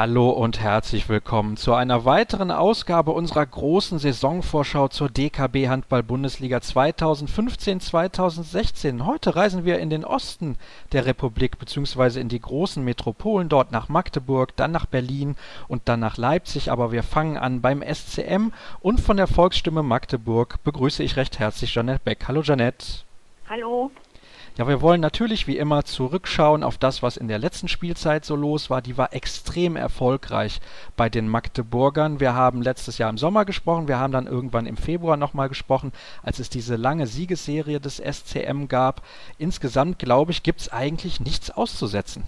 Hallo und herzlich willkommen zu einer weiteren Ausgabe unserer großen Saisonvorschau zur DKB Handball Bundesliga 2015-2016. Heute reisen wir in den Osten der Republik bzw. in die großen Metropolen, dort nach Magdeburg, dann nach Berlin und dann nach Leipzig. Aber wir fangen an beim SCM und von der Volksstimme Magdeburg begrüße ich recht herzlich Janette Beck. Hallo Janette. Hallo. Ja, wir wollen natürlich wie immer zurückschauen auf das, was in der letzten Spielzeit so los war. Die war extrem erfolgreich bei den Magdeburgern. Wir haben letztes Jahr im Sommer gesprochen, wir haben dann irgendwann im Februar nochmal gesprochen, als es diese lange Siegesserie des SCM gab. Insgesamt, glaube ich, gibt es eigentlich nichts auszusetzen.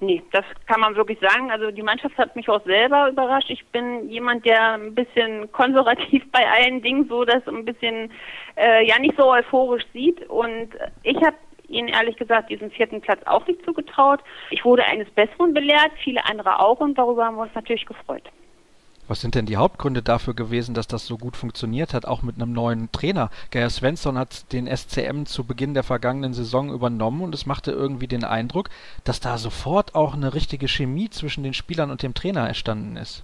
Nee, das kann man wirklich sagen. Also die Mannschaft hat mich auch selber überrascht. Ich bin jemand, der ein bisschen konservativ bei allen Dingen so das ein bisschen äh, ja nicht so euphorisch sieht. Und ich habe ihnen ehrlich gesagt diesen vierten Platz auch nicht zugetraut. Ich wurde eines Besseren belehrt, viele andere auch und darüber haben wir uns natürlich gefreut. Was sind denn die Hauptgründe dafür gewesen, dass das so gut funktioniert hat, auch mit einem neuen Trainer? Geir Svensson hat den SCM zu Beginn der vergangenen Saison übernommen und es machte irgendwie den Eindruck, dass da sofort auch eine richtige Chemie zwischen den Spielern und dem Trainer entstanden ist.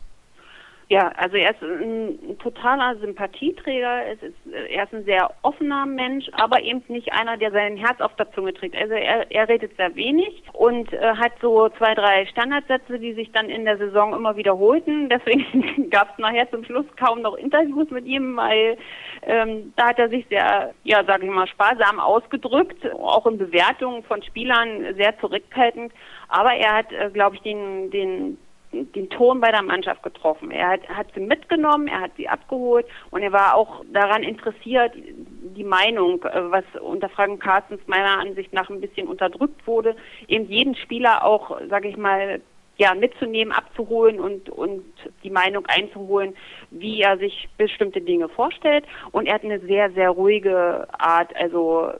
Ja, also er ist ein totaler Sympathieträger, ist, er ist ein sehr offener Mensch, aber eben nicht einer, der sein Herz auf der Zunge trägt. Also er, er redet sehr wenig und äh, hat so zwei, drei Standardsätze, die sich dann in der Saison immer wiederholten. Deswegen gab es nachher zum Schluss kaum noch Interviews mit ihm, weil ähm, da hat er sich sehr, ja, sage ich mal, sparsam ausgedrückt, auch in Bewertungen von Spielern sehr zurückhaltend. Aber er hat, äh, glaube ich, den, den den Ton bei der Mannschaft getroffen. Er hat, hat sie mitgenommen, er hat sie abgeholt und er war auch daran interessiert, die Meinung, äh, was unter Frank Carstens meiner Ansicht nach ein bisschen unterdrückt wurde, eben jeden Spieler auch, sage ich mal, ja, mitzunehmen, abzuholen und, und die Meinung einzuholen, wie er sich bestimmte Dinge vorstellt. Und er hat eine sehr, sehr ruhige Art. Also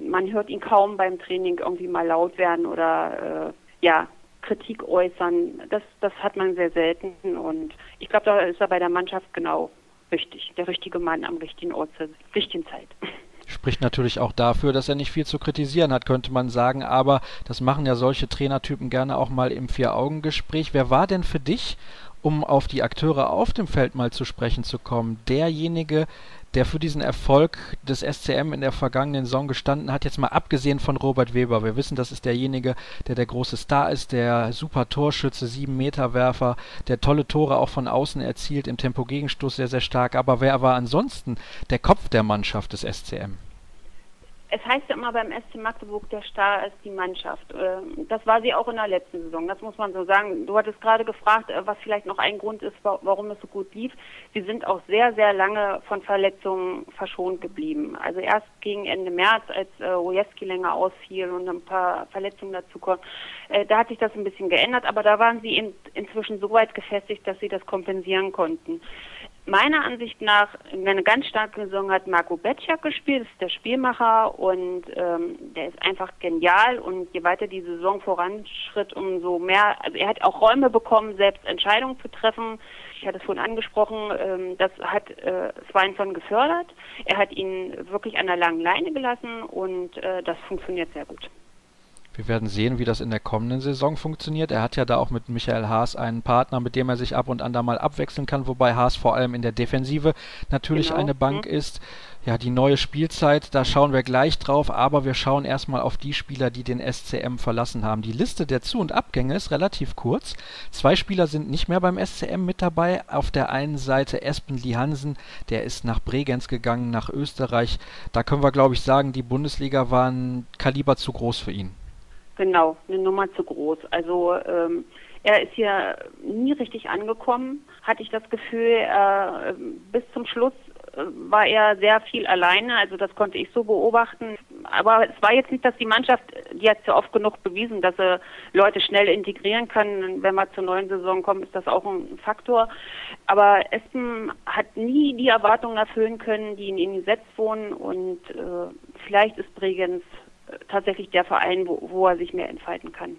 man hört ihn kaum beim Training irgendwie mal laut werden oder äh, ja, Kritik äußern. Das, das hat man sehr selten und ich glaube, da ist er bei der Mannschaft genau richtig, der richtige Mann am richtigen Ort zur richtigen Zeit. Spricht natürlich auch dafür, dass er nicht viel zu kritisieren hat, könnte man sagen, aber das machen ja solche Trainertypen gerne auch mal im Vier-Augen-Gespräch. Wer war denn für dich, um auf die Akteure auf dem Feld mal zu sprechen zu kommen, derjenige, der für diesen Erfolg des SCM in der vergangenen Saison gestanden hat, jetzt mal abgesehen von Robert Weber. Wir wissen, das ist derjenige, der der große Star ist, der super Torschütze, sieben Meter Werfer, der tolle Tore auch von außen erzielt, im Tempo-Gegenstoß sehr, sehr stark. Aber wer war ansonsten der Kopf der Mannschaft des SCM? Es heißt ja immer beim SC Magdeburg, der Star ist die Mannschaft. Ähm, das war sie auch in der letzten Saison, das muss man so sagen. Du hattest gerade gefragt, äh, was vielleicht noch ein Grund ist, warum es so gut lief. Sie sind auch sehr, sehr lange von Verletzungen verschont geblieben. Also erst gegen Ende März, als äh, Wojewski länger ausfiel und ein paar Verletzungen dazu kommen, äh, da hat sich das ein bisschen geändert, aber da waren sie in, inzwischen so weit gefestigt, dass sie das kompensieren konnten meiner Ansicht nach eine ganz starke Saison hat Marco Betschak gespielt, das ist der Spielmacher und ähm, der ist einfach genial und je weiter die Saison voranschritt, umso mehr, also er hat auch Räume bekommen, selbst Entscheidungen zu treffen. Ich hatte es vorhin angesprochen, ähm, das hat äh, Svensson gefördert. Er hat ihn wirklich an der langen Leine gelassen und äh, das funktioniert sehr gut. Wir werden sehen, wie das in der kommenden Saison funktioniert. Er hat ja da auch mit Michael Haas einen Partner, mit dem er sich ab und an da mal abwechseln kann, wobei Haas vor allem in der Defensive natürlich genau. eine Bank mhm. ist. Ja, die neue Spielzeit, da schauen wir gleich drauf, aber wir schauen erstmal auf die Spieler, die den SCM verlassen haben. Die Liste der Zu- und Abgänge ist relativ kurz. Zwei Spieler sind nicht mehr beim SCM mit dabei. Auf der einen Seite Espen Lihansen, der ist nach Bregenz gegangen, nach Österreich. Da können wir, glaube ich, sagen, die Bundesliga war ein Kaliber zu groß für ihn. Genau, eine Nummer zu groß. Also ähm, er ist hier nie richtig angekommen, hatte ich das Gefühl. Äh, bis zum Schluss äh, war er sehr viel alleine, also das konnte ich so beobachten. Aber es war jetzt nicht, dass die Mannschaft, die hat ja oft genug bewiesen, dass sie Leute schnell integrieren können. Wenn wir zur neuen Saison kommen, ist das auch ein Faktor. Aber Essen hat nie die Erwartungen erfüllen können, die in ihm gesetzt wurden. Und äh, vielleicht ist Bregenz tatsächlich der Verein, wo, wo er sich mehr entfalten kann.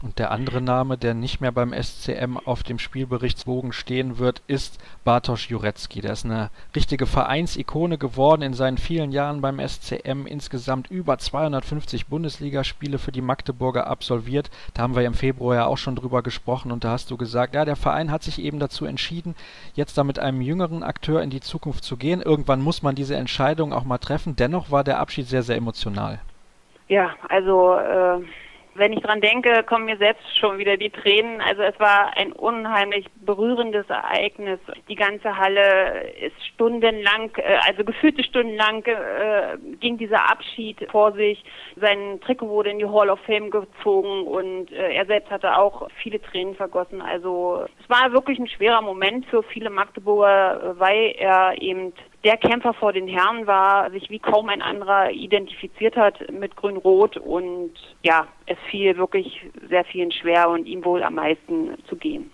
Und der andere Name, der nicht mehr beim SCM auf dem Spielberichtsbogen stehen wird, ist Bartosz Jurecki. Der ist eine richtige Vereinsikone geworden in seinen vielen Jahren beim SCM. Insgesamt über 250 Bundesligaspiele für die Magdeburger absolviert. Da haben wir im Februar ja auch schon drüber gesprochen und da hast du gesagt, ja, der Verein hat sich eben dazu entschieden, jetzt da mit einem jüngeren Akteur in die Zukunft zu gehen. Irgendwann muss man diese Entscheidung auch mal treffen. Dennoch war der Abschied sehr, sehr emotional. Ja, also äh wenn ich dran denke, kommen mir selbst schon wieder die Tränen. Also es war ein unheimlich berührendes Ereignis. Die ganze Halle ist stundenlang, äh, also gefühlte stundenlang äh, ging dieser Abschied vor sich. Sein Trikot wurde in die Hall of Fame gezogen und äh, er selbst hatte auch viele Tränen vergossen. Also es war wirklich ein schwerer Moment für viele Magdeburger, weil er eben der Kämpfer vor den Herren war, sich wie kaum ein anderer identifiziert hat mit Grün-Rot und ja, es fiel wirklich sehr vielen schwer und ihm wohl am meisten zu gehen.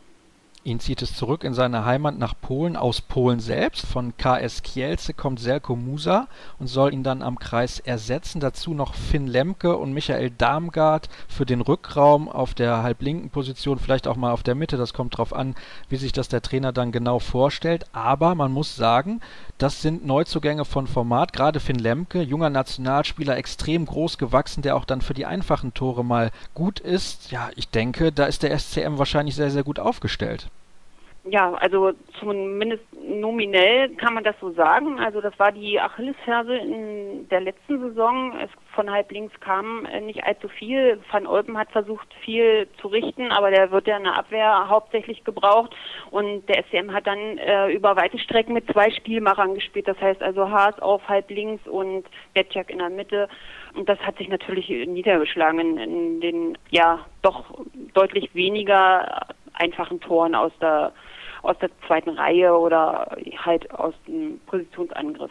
Ihn zieht es zurück in seine Heimat nach Polen, aus Polen selbst. Von KS Kielce kommt Selko Musa und soll ihn dann am Kreis ersetzen. Dazu noch Finn Lemke und Michael Darmgard für den Rückraum auf der halblinken Position, vielleicht auch mal auf der Mitte. Das kommt drauf an, wie sich das der Trainer dann genau vorstellt. Aber man muss sagen, das sind Neuzugänge von Format. Gerade Finn Lemke, junger Nationalspieler, extrem groß gewachsen, der auch dann für die einfachen Tore mal gut ist. Ja, ich denke, da ist der SCM wahrscheinlich sehr, sehr gut aufgestellt. Ja, also zumindest nominell kann man das so sagen. Also das war die Achillesferse in der letzten Saison. Es von halb links kam äh, nicht allzu viel. Van Olpen hat versucht, viel zu richten, aber der wird ja in der Abwehr hauptsächlich gebraucht. Und der SCM hat dann äh, über weite Strecken mit zwei Spielmachern gespielt. Das heißt also Haas auf halb links und Betjak in der Mitte. Und das hat sich natürlich niedergeschlagen in, in den ja doch deutlich weniger einfachen Toren aus der aus der zweiten Reihe oder halt aus dem Positionsangriff.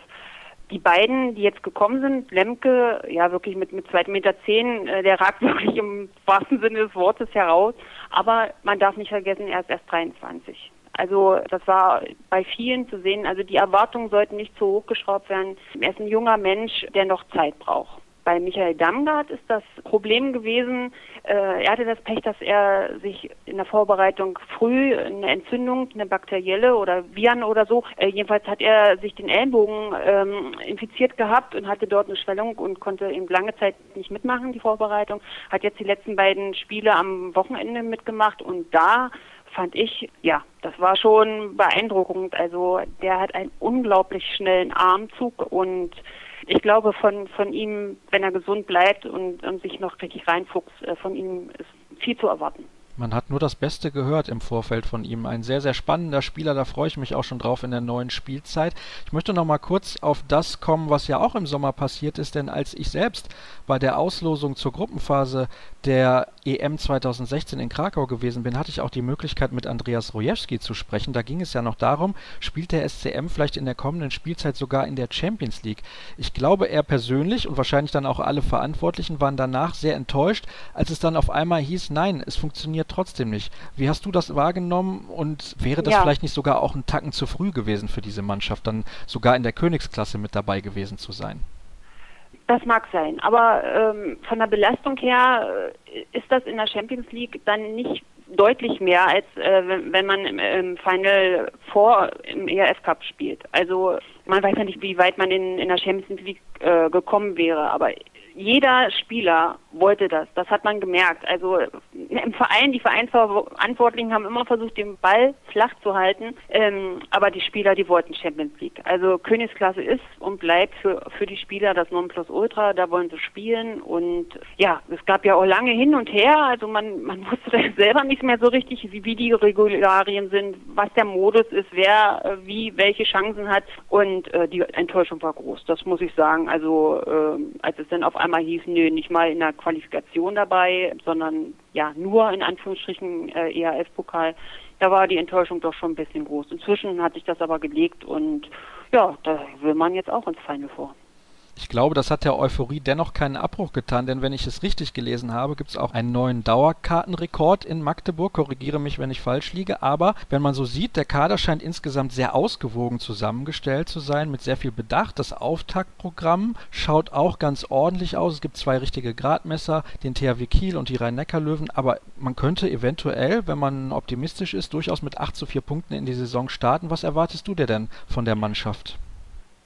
Die beiden, die jetzt gekommen sind, Lemke, ja wirklich mit, mit 2,10 Meter, zehn, äh, der ragt wirklich im wahrsten Sinne des Wortes heraus. Aber man darf nicht vergessen, er ist erst 23. Also das war bei vielen zu sehen. Also die Erwartungen sollten nicht zu hoch geschraubt werden. Er ist ein junger Mensch, der noch Zeit braucht. Bei Michael Damgard ist das Problem gewesen, äh, er hatte das Pech, dass er sich in der Vorbereitung früh eine Entzündung, eine bakterielle oder Viren oder so, äh, jedenfalls hat er sich den Ellenbogen ähm, infiziert gehabt und hatte dort eine Schwellung und konnte eben lange Zeit nicht mitmachen, die Vorbereitung. Hat jetzt die letzten beiden Spiele am Wochenende mitgemacht und da fand ich, ja, das war schon beeindruckend. Also der hat einen unglaublich schnellen Armzug und ich glaube, von, von ihm, wenn er gesund bleibt und, und sich noch richtig reinfuchst, äh, von ihm ist viel zu erwarten. Man hat nur das Beste gehört im Vorfeld von ihm. Ein sehr, sehr spannender Spieler, da freue ich mich auch schon drauf in der neuen Spielzeit. Ich möchte noch mal kurz auf das kommen, was ja auch im Sommer passiert ist, denn als ich selbst bei der Auslosung zur Gruppenphase der EM 2016 in Krakau gewesen bin, hatte ich auch die Möglichkeit, mit Andreas Rojewski zu sprechen. Da ging es ja noch darum, spielt der SCM vielleicht in der kommenden Spielzeit sogar in der Champions League. Ich glaube, er persönlich und wahrscheinlich dann auch alle Verantwortlichen waren danach sehr enttäuscht, als es dann auf einmal hieß, nein, es funktioniert trotzdem nicht. Wie hast du das wahrgenommen und wäre das ja. vielleicht nicht sogar auch ein Tacken zu früh gewesen für diese Mannschaft, dann sogar in der Königsklasse mit dabei gewesen zu sein? Das mag sein, aber ähm, von der Belastung her äh, ist das in der Champions League dann nicht deutlich mehr, als äh, wenn, man im, im, Final vor im ERF Cup spielt. Also man weiß ja nicht, wie weit man in, in der Champions League äh, gekommen wäre, aber jeder Spieler wollte das. Das hat man gemerkt. Also im Verein, die Vereinsverantwortlichen haben immer versucht, den Ball flach zu halten. Ähm, aber die Spieler, die wollten Champions League. Also Königsklasse ist und bleibt für, für die Spieler das Nonplusultra. Da wollen sie spielen. Und ja, es gab ja auch lange hin und her. Also man, man wusste selber nicht mehr so richtig, wie, wie die Regularien sind, was der Modus ist, wer äh, wie welche Chancen hat. Und äh, die Enttäuschung war groß. Das muss ich sagen. Also äh, als es dann auf einmal hieß, nö, nicht mal in der Qualifikation dabei, sondern ja nur in Anführungsstrichen äh, ERF-Pokal, da war die Enttäuschung doch schon ein bisschen groß. Inzwischen hat sich das aber gelegt und ja, da will man jetzt auch ins Final vor. Ich glaube, das hat der Euphorie dennoch keinen Abbruch getan, denn wenn ich es richtig gelesen habe, gibt es auch einen neuen Dauerkartenrekord in Magdeburg. Korrigiere mich, wenn ich falsch liege. Aber wenn man so sieht, der Kader scheint insgesamt sehr ausgewogen zusammengestellt zu sein, mit sehr viel Bedacht. Das Auftaktprogramm schaut auch ganz ordentlich aus. Es gibt zwei richtige Gradmesser, den THW Kiel und die Rhein-Neckar-Löwen. Aber man könnte eventuell, wenn man optimistisch ist, durchaus mit 8 zu 4 Punkten in die Saison starten. Was erwartest du dir denn von der Mannschaft?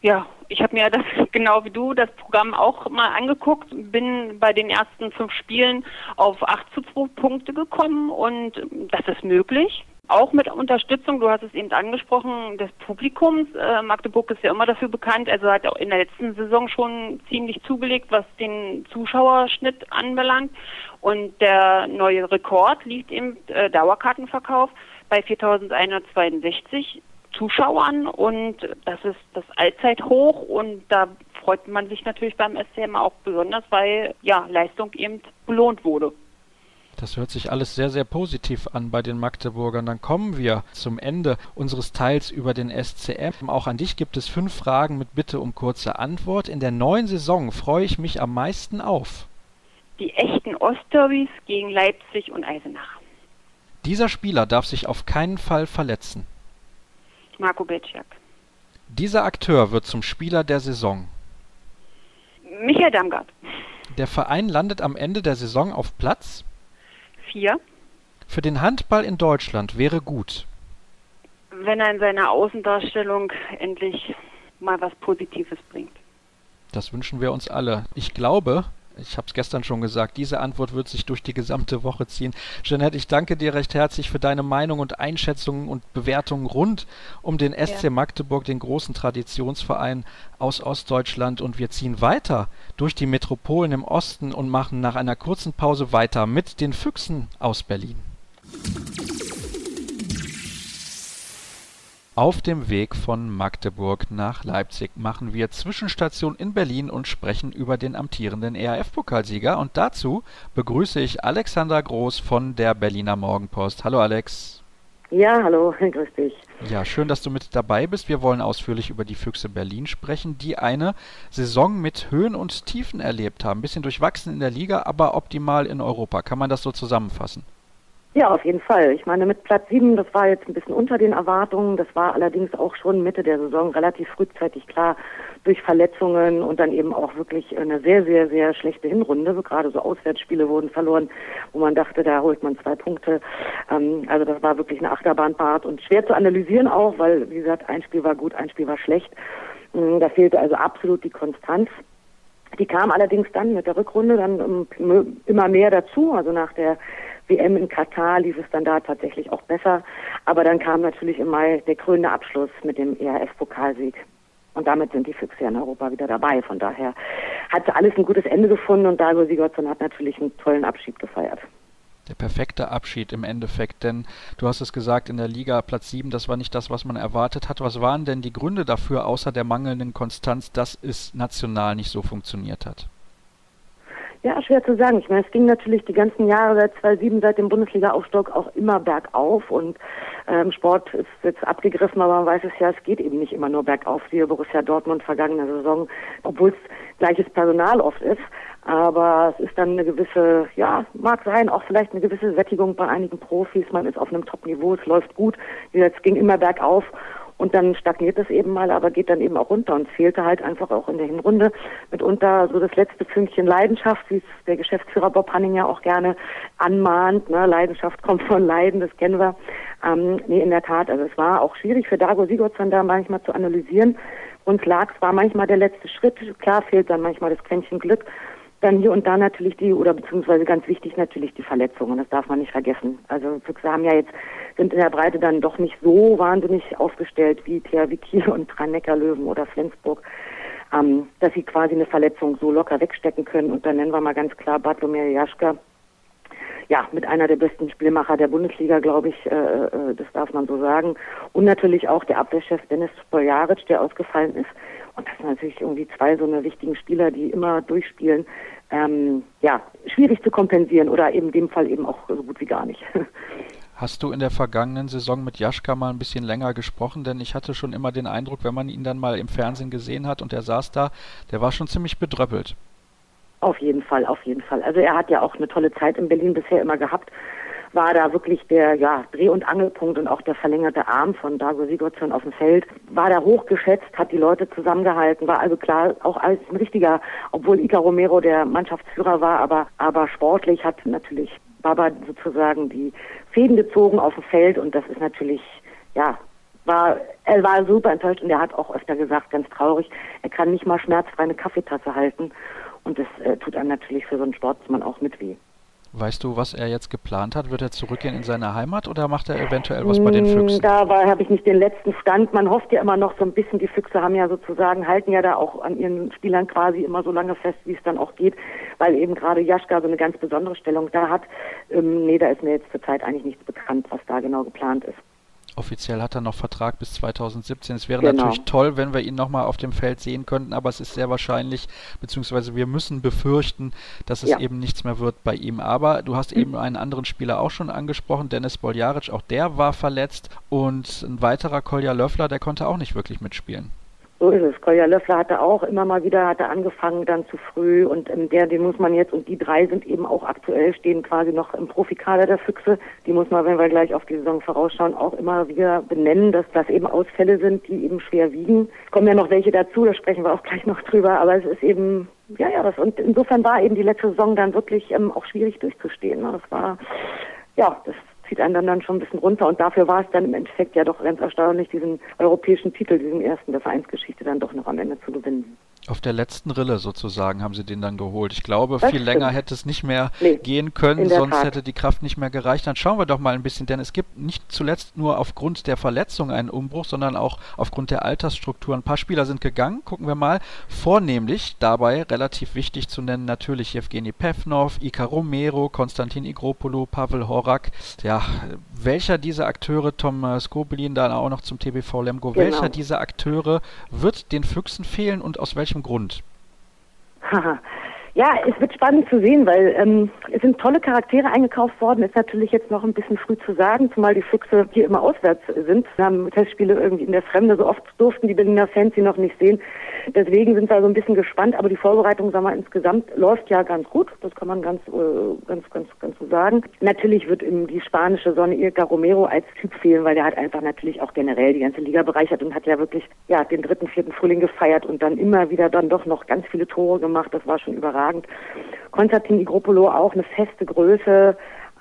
Ja, ich habe mir das genau wie du das Programm auch mal angeguckt, bin bei den ersten fünf Spielen auf 8 zu 2 Punkte gekommen und das ist möglich. Auch mit Unterstützung, du hast es eben angesprochen, des Publikums. Äh, Magdeburg ist ja immer dafür bekannt, also hat auch in der letzten Saison schon ziemlich zugelegt, was den Zuschauerschnitt anbelangt. Und der neue Rekord liegt im äh, Dauerkartenverkauf bei 4162 Zuschauern und das ist das Allzeithoch und da freut man sich natürlich beim SCM auch besonders, weil ja Leistung eben belohnt wurde. Das hört sich alles sehr, sehr positiv an bei den Magdeburgern. Dann kommen wir zum Ende unseres Teils über den SCM. Auch an dich gibt es fünf Fragen mit Bitte um kurze Antwort. In der neuen Saison freue ich mich am meisten auf. Die echten Ostderbys gegen Leipzig und Eisenach. Dieser Spieler darf sich auf keinen Fall verletzen. Marco Betschak. Dieser Akteur wird zum Spieler der Saison. Michael Damgard. Der Verein landet am Ende der Saison auf Platz 4. Für den Handball in Deutschland wäre gut. Wenn er in seiner Außendarstellung endlich mal was Positives bringt. Das wünschen wir uns alle. Ich glaube, ich habe es gestern schon gesagt, diese Antwort wird sich durch die gesamte Woche ziehen. Jeanette, ich danke dir recht herzlich für deine Meinung und Einschätzungen und Bewertungen rund um den SC ja. Magdeburg, den großen Traditionsverein aus Ostdeutschland. Und wir ziehen weiter durch die Metropolen im Osten und machen nach einer kurzen Pause weiter mit den Füchsen aus Berlin. Auf dem Weg von Magdeburg nach Leipzig machen wir Zwischenstation in Berlin und sprechen über den amtierenden ERF-Pokalsieger. Und dazu begrüße ich Alexander Groß von der Berliner Morgenpost. Hallo Alex. Ja, hallo, grüß dich. Ja, schön, dass du mit dabei bist. Wir wollen ausführlich über die Füchse Berlin sprechen, die eine Saison mit Höhen und Tiefen erlebt haben. Ein bisschen durchwachsen in der Liga, aber optimal in Europa. Kann man das so zusammenfassen? Ja, auf jeden Fall. Ich meine, mit Platz 7, das war jetzt ein bisschen unter den Erwartungen. Das war allerdings auch schon Mitte der Saison relativ frühzeitig klar durch Verletzungen und dann eben auch wirklich eine sehr, sehr, sehr schlechte Hinrunde. Gerade so Auswärtsspiele wurden verloren, wo man dachte, da holt man zwei Punkte. Ähm, also das war wirklich eine Achterbahnfahrt und schwer zu analysieren auch, weil, wie gesagt, ein Spiel war gut, ein Spiel war schlecht. Ähm, da fehlte also absolut die Konstanz. Die kam allerdings dann mit der Rückrunde dann ähm, immer mehr dazu. Also nach der WM in Katar lief es dann da tatsächlich auch besser. Aber dann kam natürlich im Mai der krönende Abschluss mit dem ERF-Pokalsieg. Und damit sind die Füchse in Europa wieder dabei. Von daher hat alles ein gutes Ende gefunden und Dago Sigurdsson hat natürlich einen tollen Abschied gefeiert. Der perfekte Abschied im Endeffekt, denn du hast es gesagt, in der Liga Platz 7, das war nicht das, was man erwartet hat. Was waren denn die Gründe dafür, außer der mangelnden Konstanz, dass es national nicht so funktioniert hat? Ja, schwer zu sagen. Ich meine, es ging natürlich die ganzen Jahre seit 2007, seit dem Bundesliga-Aufstock auch immer bergauf und ähm, Sport ist jetzt abgegriffen, aber man weiß es ja, es geht eben nicht immer nur bergauf, wie Borussia Dortmund vergangene Saison, obwohl es gleiches Personal oft ist. Aber es ist dann eine gewisse, ja, mag sein, auch vielleicht eine gewisse Sättigung bei einigen Profis. Man ist auf einem Top-Niveau, es läuft gut. Es ging immer bergauf und dann stagniert es eben mal, aber geht dann eben auch runter. Und fehlte halt einfach auch in der Hinrunde mitunter so das letzte Fünkchen Leidenschaft, wie es der Geschäftsführer Bob Hanning ja auch gerne anmahnt. Ne? Leidenschaft kommt von Leiden, das kennen wir. Ähm, nee, in der Tat. Also es war auch schwierig für Dago Sigurdsson da manchmal zu analysieren. Uns lag, es war manchmal der letzte Schritt. Klar fehlt dann manchmal das Quäntchen Glück. Dann hier und da natürlich die, oder beziehungsweise ganz wichtig natürlich die Verletzungen, das darf man nicht vergessen. Also Füchse haben ja jetzt, sind in der Breite dann doch nicht so wahnsinnig aufgestellt wie THW Kiel und Rhein-Neckar-Löwen oder Flensburg, ähm, dass sie quasi eine Verletzung so locker wegstecken können. Und dann nennen wir mal ganz klar Bartlomew Jaschka, ja, mit einer der besten Spielmacher der Bundesliga, glaube ich, äh, äh, das darf man so sagen. Und natürlich auch der Abwehrchef Dennis Bojaric, der ausgefallen ist. Und das sind natürlich irgendwie zwei so eine wichtigen Spieler, die immer durchspielen. Ähm, ja, schwierig zu kompensieren oder eben in dem Fall eben auch so gut wie gar nicht. Hast du in der vergangenen Saison mit Jaschka mal ein bisschen länger gesprochen? Denn ich hatte schon immer den Eindruck, wenn man ihn dann mal im Fernsehen gesehen hat und er saß da, der war schon ziemlich bedröppelt. Auf jeden Fall, auf jeden Fall. Also er hat ja auch eine tolle Zeit in Berlin bisher immer gehabt. War da wirklich der ja, Dreh- und Angelpunkt und auch der verlängerte Arm von Dago Sigurdsson auf dem Feld. War da hochgeschätzt, hat die Leute zusammengehalten, war also klar auch als ein richtiger, obwohl Ica Romero der Mannschaftsführer war, aber, aber sportlich hat natürlich Baba sozusagen die Fäden gezogen auf dem Feld und das ist natürlich, ja, war, er war super enttäuscht und er hat auch öfter gesagt, ganz traurig, er kann nicht mal schmerzfrei eine Kaffeetasse halten und das äh, tut einem natürlich für so einen Sportsmann auch mit weh. Weißt du, was er jetzt geplant hat? Wird er zurückgehen in seine Heimat oder macht er eventuell was bei den mm, Füchsen? Da habe ich nicht den letzten Stand. Man hofft ja immer noch so ein bisschen, die Füchse haben ja sozusagen, halten ja da auch an ihren Spielern quasi immer so lange fest, wie es dann auch geht, weil eben gerade Jaschka so eine ganz besondere Stellung da hat. Ähm, nee, da ist mir jetzt zurzeit eigentlich nichts bekannt, was da genau geplant ist. Offiziell hat er noch Vertrag bis 2017. Es wäre genau. natürlich toll, wenn wir ihn nochmal auf dem Feld sehen könnten, aber es ist sehr wahrscheinlich, beziehungsweise wir müssen befürchten, dass es ja. eben nichts mehr wird bei ihm. Aber du hast mhm. eben einen anderen Spieler auch schon angesprochen, Dennis Boljaric, auch der war verletzt und ein weiterer Kolja Löffler, der konnte auch nicht wirklich mitspielen. So ist es. Kolja Löffler hatte auch immer mal wieder, hatte angefangen dann zu früh und ähm, der, den muss man jetzt, und die drei sind eben auch aktuell, stehen quasi noch im Profikader der Füchse. Die muss man, wenn wir gleich auf die Saison vorausschauen, auch immer wieder benennen, dass das eben Ausfälle sind, die eben schwer wiegen. Kommen ja noch welche dazu, da sprechen wir auch gleich noch drüber, aber es ist eben, ja, ja, das, und insofern war eben die letzte Saison dann wirklich ähm, auch schwierig durchzustehen. Ne? Das war, ja, das zieht einen dann, schon ein bisschen runter. Und dafür war es dann im Endeffekt ja doch ganz erstaunlich, diesen europäischen Titel, diesen ersten der Vereinsgeschichte dann doch noch am Ende zu gewinnen. Auf der letzten Rille sozusagen haben sie den dann geholt. Ich glaube, das viel stimmt. länger hätte es nicht mehr nee, gehen können, sonst Tat. hätte die Kraft nicht mehr gereicht. Dann schauen wir doch mal ein bisschen, denn es gibt nicht zuletzt nur aufgrund der Verletzung einen Umbruch, sondern auch aufgrund der Altersstruktur. Ein paar Spieler sind gegangen, gucken wir mal. Vornehmlich dabei relativ wichtig zu nennen natürlich Evgeny Pevnov, Ika Romero, Konstantin Igropoulou, Pavel Horak. Ja, welcher dieser Akteure, Tom Skobelin da auch noch zum TBV Lemgo, genau. welcher dieser Akteure wird den Füchsen fehlen und aus welchem Grund? Ja, es wird spannend zu sehen, weil ähm, es sind tolle Charaktere eingekauft worden. Ist natürlich jetzt noch ein bisschen früh zu sagen, zumal die Füchse hier immer auswärts sind. Wir haben Testspiele irgendwie in der Fremde. So oft durften die Berliner Fans sie noch nicht sehen. Deswegen sind wir so ein bisschen gespannt. Aber die Vorbereitung, sagen wir insgesamt läuft ja ganz gut. Das kann man ganz, äh, ganz, ganz, ganz so sagen. Natürlich wird ihm die spanische Sonne Irka Romero als Typ fehlen, weil der hat einfach natürlich auch generell die ganze Liga bereichert und hat ja wirklich ja den dritten, vierten Frühling gefeiert und dann immer wieder dann doch noch ganz viele Tore gemacht. Das war schon überragend überragend. Konstantin Igropolo auch eine feste Größe.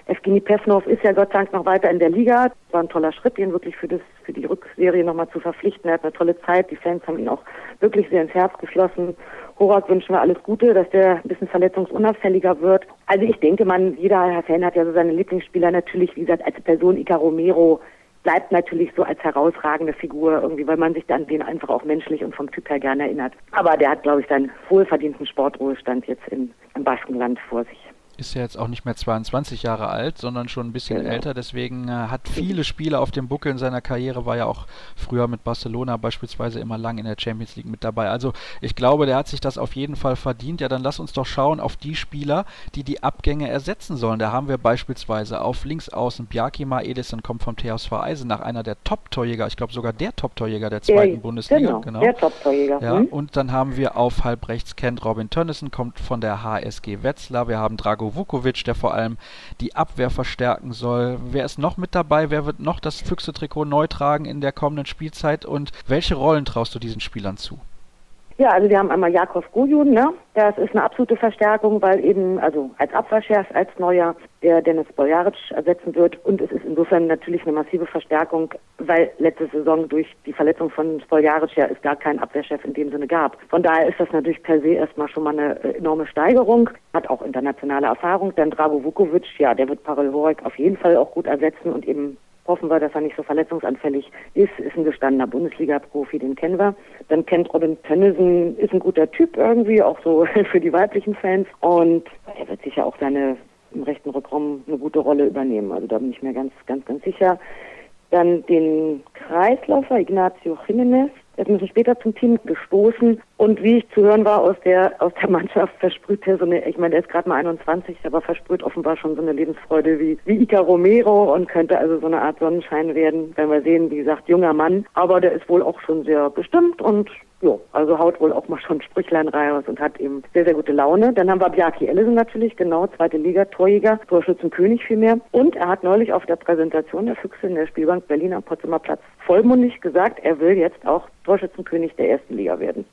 Evgeny Pevnov ist ja Gott sei Dank noch weiter in der Liga. War ein toller Schritt, ihn wirklich für, das, für die Rückserie nochmal zu verpflichten. Er hat eine tolle Zeit. Die Fans haben ihn auch wirklich sehr ins Herz geschlossen. Horak wünschen wir alles Gute, dass der ein bisschen verletzungsunauffälliger wird. Also ich denke, man, jeder Fan hat ja so seine Lieblingsspieler natürlich, wie gesagt, als Person Ica Romero bleibt natürlich so als herausragende Figur irgendwie, weil man sich dann den einfach auch menschlich und vom Typ her gerne erinnert. Aber der hat, glaube ich, seinen wohlverdienten Sportruhestand jetzt in, im Baskenland vor sich ist ja jetzt auch nicht mehr 22 Jahre alt, sondern schon ein bisschen genau. älter. Deswegen äh, hat viele Spiele auf dem Buckel in seiner Karriere, war ja auch früher mit Barcelona beispielsweise immer lang in der Champions League mit dabei. Also ich glaube, der hat sich das auf jeden Fall verdient. Ja, dann lass uns doch schauen auf die Spieler, die die Abgänge ersetzen sollen. Da haben wir beispielsweise auf links außen Bjarkima Edison kommt vom TSV Eisenach, einer der Top-Torjäger, ich glaube sogar der Top-Torjäger der zweiten ja, Bundesliga. Genau, genau. der Top-Torjäger. Ja, hm. Und dann haben wir auf halb rechts Kent Robin Tönnissen, kommt von der HSG Wetzlar. Wir haben Drago Vukovic, der vor allem die Abwehr verstärken soll. Wer ist noch mit dabei? Wer wird noch das Füchse-Trikot neu tragen in der kommenden Spielzeit? Und welche Rollen traust du diesen Spielern zu? Ja, also wir haben einmal Jakov Gujun, ne? Das ist eine absolute Verstärkung, weil eben, also als Abwehrchef, als neuer, der Dennis Boljaric ersetzen wird. Und es ist insofern natürlich eine massive Verstärkung, weil letzte Saison durch die Verletzung von Boljaric ja es gar keinen Abwehrchef in dem Sinne gab. Von daher ist das natürlich per se erstmal schon mal eine äh, enorme Steigerung, hat auch internationale Erfahrung. Dann Drago Vukovic, ja, der wird Pavel Horek auf jeden Fall auch gut ersetzen und eben Hoffen wir, dass er nicht so verletzungsanfällig ist. Ist ein gestandener Bundesliga-Profi, den kennen wir. Dann kennt Robin Tönnissen, ist ein guter Typ irgendwie, auch so für die weiblichen Fans. Und er wird sicher auch seine im rechten Rückraum eine gute Rolle übernehmen. Also da bin ich mir ganz, ganz, ganz sicher. Dann den Kreisläufer Ignacio Jiménez, Er ist ein bisschen später zum Team gestoßen und wie ich zu hören war aus der aus der Mannschaft versprüht er so eine, ich meine, der ist gerade mal 21, aber versprüht offenbar schon so eine Lebensfreude wie, wie Ica Romero und könnte also so eine Art Sonnenschein werden, wenn wir sehen, wie gesagt, junger Mann, aber der ist wohl auch schon sehr bestimmt und ja, also haut wohl auch mal schon Sprüchlein raus und hat eben sehr, sehr gute Laune. Dann haben wir Bjarki Ellison natürlich, genau, zweite Liga, Torjäger, Torschützenkönig vielmehr. Und er hat neulich auf der Präsentation der Füchse in der Spielbank Berlin am Potsdamer Platz vollmundig gesagt, er will jetzt auch Torschützenkönig der ersten Liga werden.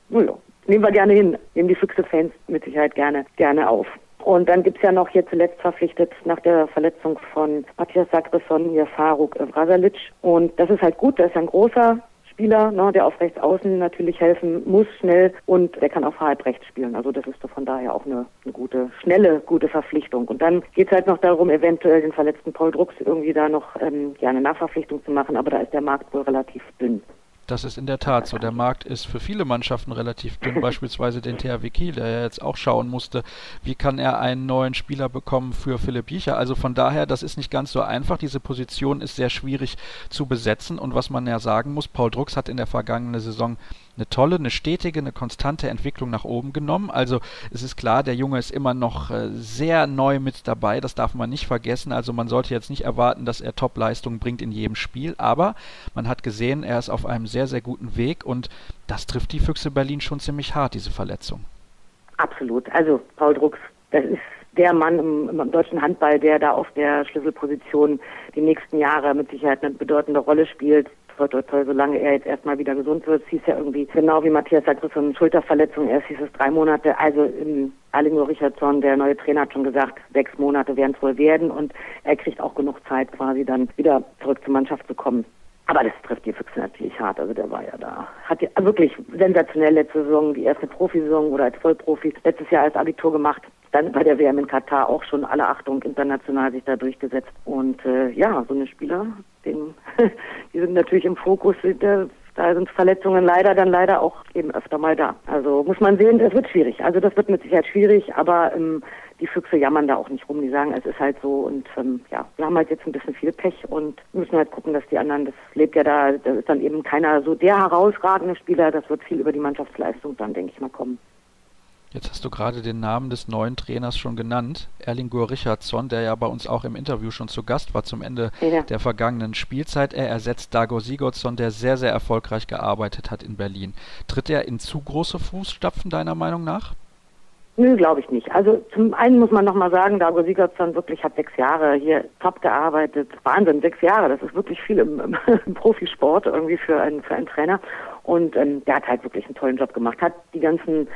Nehmen wir gerne hin, nehmen die Füchse-Fans mit Sicherheit gerne, gerne auf. Und dann gibt's ja noch hier zuletzt verpflichtet nach der Verletzung von Matthias Sagresson hier Faruk Vrasalic. Und das ist halt gut, das ist ein großer Spieler, ne, der auf rechts außen natürlich helfen muss, schnell und der kann auch halb rechts spielen. Also das ist von daher auch eine, eine gute, schnelle, gute Verpflichtung. Und dann geht es halt noch darum, eventuell den verletzten Paul Drucks irgendwie da noch ähm, ja, eine Nachverpflichtung zu machen, aber da ist der Markt wohl relativ dünn. Das ist in der Tat so. Der Markt ist für viele Mannschaften relativ dünn, beispielsweise den THW Kiel, der ja jetzt auch schauen musste, wie kann er einen neuen Spieler bekommen für Philipp Biecher. Also von daher, das ist nicht ganz so einfach. Diese Position ist sehr schwierig zu besetzen. Und was man ja sagen muss, Paul Drucks hat in der vergangenen Saison eine tolle, eine stetige, eine konstante Entwicklung nach oben genommen. Also es ist klar, der Junge ist immer noch äh, sehr neu mit dabei, das darf man nicht vergessen. Also man sollte jetzt nicht erwarten, dass er Top-Leistungen bringt in jedem Spiel, aber man hat gesehen, er ist auf einem sehr, sehr guten Weg und das trifft die Füchse Berlin schon ziemlich hart, diese Verletzung. Absolut. Also Paul Drucks, das ist der Mann im, im, deutschen Handball, der da auf der Schlüsselposition die nächsten Jahre mit Sicherheit eine bedeutende Rolle spielt toi, toi, toi, solange er jetzt erstmal wieder gesund wird. Hieß ja irgendwie, genau wie Matthias sagt, so eine Schulterverletzung, erst hieß es drei Monate. Also im Arlingo Richardson, der neue Trainer, hat schon gesagt, sechs Monate werden es wohl werden und er kriegt auch genug Zeit, quasi dann wieder zurück zur Mannschaft zu kommen. Aber das trifft die Füchse natürlich hart. Also der war ja da. Hat ja wirklich sensationell letzte Saison, die erste Profisaison oder als Vollprofi, letztes Jahr als Abitur gemacht. Dann bei der WM in Katar auch schon alle Achtung international sich da durchgesetzt. Und äh, ja, so eine Spieler, den, die sind natürlich im Fokus. Da sind Verletzungen leider dann leider auch eben öfter mal da. Also muss man sehen, das wird schwierig. Also das wird mit Sicherheit schwierig, aber ähm, die Füchse jammern da auch nicht rum. Die sagen, es ist halt so und ähm, ja, wir haben halt jetzt ein bisschen viel Pech und müssen halt gucken, dass die anderen, das lebt ja da, da ist dann eben keiner so der herausragende Spieler, das wird viel über die Mannschaftsleistung dann, denke ich mal, kommen. Jetzt hast du gerade den Namen des neuen Trainers schon genannt, Erlingur Richardson, der ja bei uns auch im Interview schon zu Gast war zum Ende ja. der vergangenen Spielzeit. Er ersetzt Dago Sigurdsson, der sehr, sehr erfolgreich gearbeitet hat in Berlin. Tritt er in zu große Fußstapfen deiner Meinung nach? Nö, glaube ich nicht. Also zum einen muss man nochmal sagen, Dago Sigurdsson wirklich hat sechs Jahre hier top gearbeitet. Wahnsinn, sechs Jahre, das ist wirklich viel im, im, Profisport irgendwie für einen, für einen Trainer. Und ähm, der hat halt wirklich einen tollen Job gemacht, hat die ganzen,